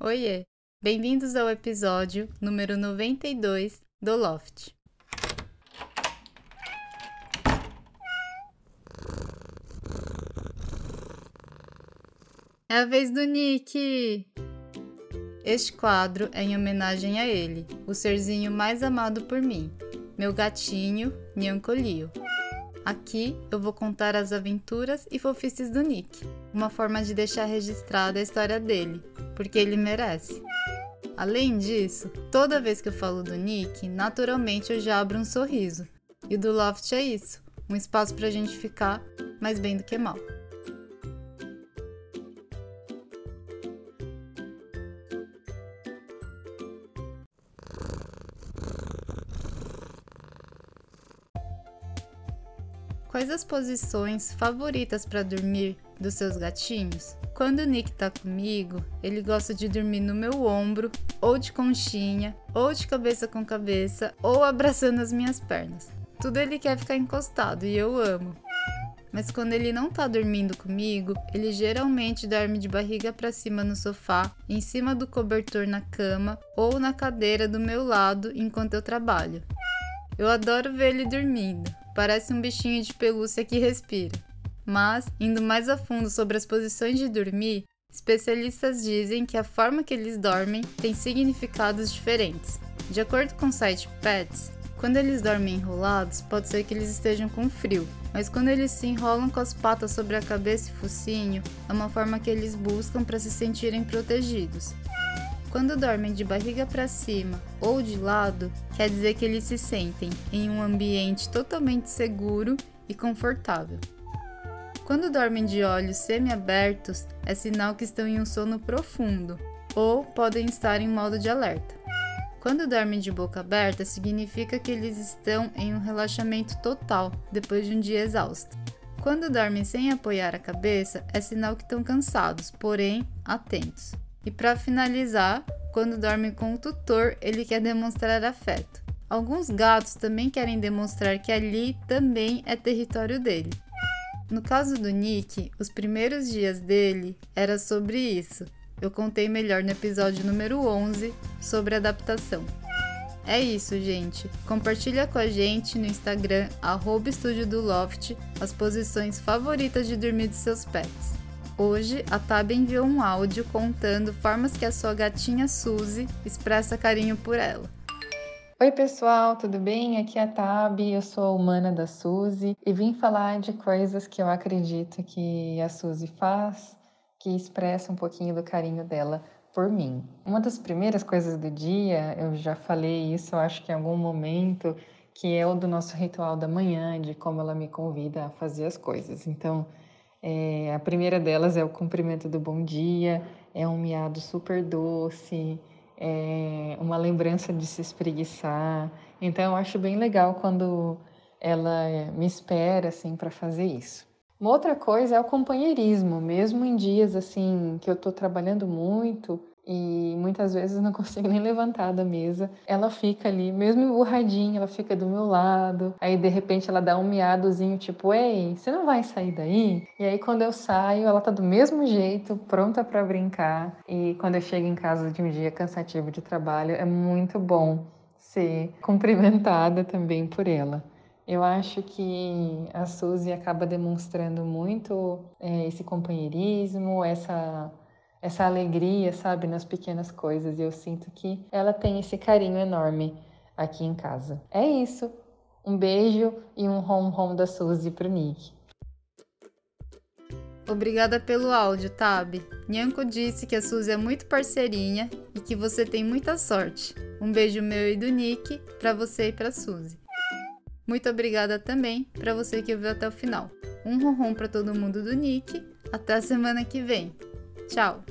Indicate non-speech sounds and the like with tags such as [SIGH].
Oiê! Bem-vindos ao episódio número 92 do Loft. É a vez do Nick! Este quadro é em homenagem a ele, o serzinho mais amado por mim, meu gatinho Nyancolio. Aqui eu vou contar as aventuras e fofices do Nick, uma forma de deixar registrada a história dele, porque ele merece. Além disso, toda vez que eu falo do Nick, naturalmente eu já abro um sorriso. E o do Loft é isso, um espaço pra gente ficar mais bem do que mal. Quais as posições favoritas para dormir dos seus gatinhos? Quando o Nick tá comigo, ele gosta de dormir no meu ombro, ou de conchinha, ou de cabeça com cabeça, ou abraçando as minhas pernas. Tudo ele quer ficar encostado e eu amo. Mas quando ele não tá dormindo comigo, ele geralmente dorme de barriga para cima no sofá, em cima do cobertor na cama ou na cadeira do meu lado enquanto eu trabalho. Eu adoro ver ele dormindo parece um bichinho de pelúcia que respira. Mas, indo mais a fundo sobre as posições de dormir, especialistas dizem que a forma que eles dormem tem significados diferentes. De acordo com o site Pets, quando eles dormem enrolados, pode ser que eles estejam com frio, mas quando eles se enrolam com as patas sobre a cabeça e focinho, é uma forma que eles buscam para se sentirem protegidos. Quando dormem de barriga para cima ou de lado, quer dizer que eles se sentem em um ambiente totalmente seguro e confortável. Quando dormem de olhos semiabertos, é sinal que estão em um sono profundo ou podem estar em modo de alerta. Quando dormem de boca aberta, significa que eles estão em um relaxamento total depois de um dia exausto. Quando dormem sem apoiar a cabeça, é sinal que estão cansados, porém atentos. E para finalizar, quando dorme com o tutor, ele quer demonstrar afeto. Alguns gatos também querem demonstrar que ali também é território dele. No caso do Nick, os primeiros dias dele era sobre isso. Eu contei melhor no episódio número 11 sobre adaptação. É isso, gente. Compartilha com a gente no Instagram, arroba Estúdio do Loft, as posições favoritas de dormir dos seus pets. Hoje, a Tab enviou um áudio contando formas que a sua gatinha Suzy expressa carinho por ela. Oi, pessoal, tudo bem? Aqui é a Tab, eu sou a humana da Suzy e vim falar de coisas que eu acredito que a Suzy faz que expressa um pouquinho do carinho dela por mim. Uma das primeiras coisas do dia, eu já falei isso, eu acho que em algum momento, que é o do nosso ritual da manhã, de como ela me convida a fazer as coisas. Então, é, a primeira delas é o cumprimento do bom dia, é um miado super doce, é uma lembrança de se espreguiçar. Então eu acho bem legal quando ela me espera assim para fazer isso. Uma outra coisa é o companheirismo, mesmo em dias assim que eu estou trabalhando muito, e muitas vezes não [LAUGHS] consigo nem levantar da mesa. Ela fica ali, mesmo emburradinha, ela fica do meu lado. Aí de repente ela dá um miadozinho, tipo, ei, você não vai sair daí? E aí quando eu saio, ela tá do mesmo jeito, pronta para brincar. E quando eu chego em casa de um dia cansativo de trabalho, é muito bom ser cumprimentada também por ela. Eu acho que a Suzy acaba demonstrando muito é, esse companheirismo, essa essa alegria, sabe, nas pequenas coisas. E eu sinto que ela tem esse carinho enorme aqui em casa. É isso. Um beijo e um home home da Suzy pro Nick. Obrigada pelo áudio, Tab. Nyanko disse que a Suzy é muito parceirinha e que você tem muita sorte. Um beijo meu e do Nick para você e para Suzy. Muito obrigada também para você que ouviu até o final. Um ronron para todo mundo do Nick. Até a semana que vem. Tchau!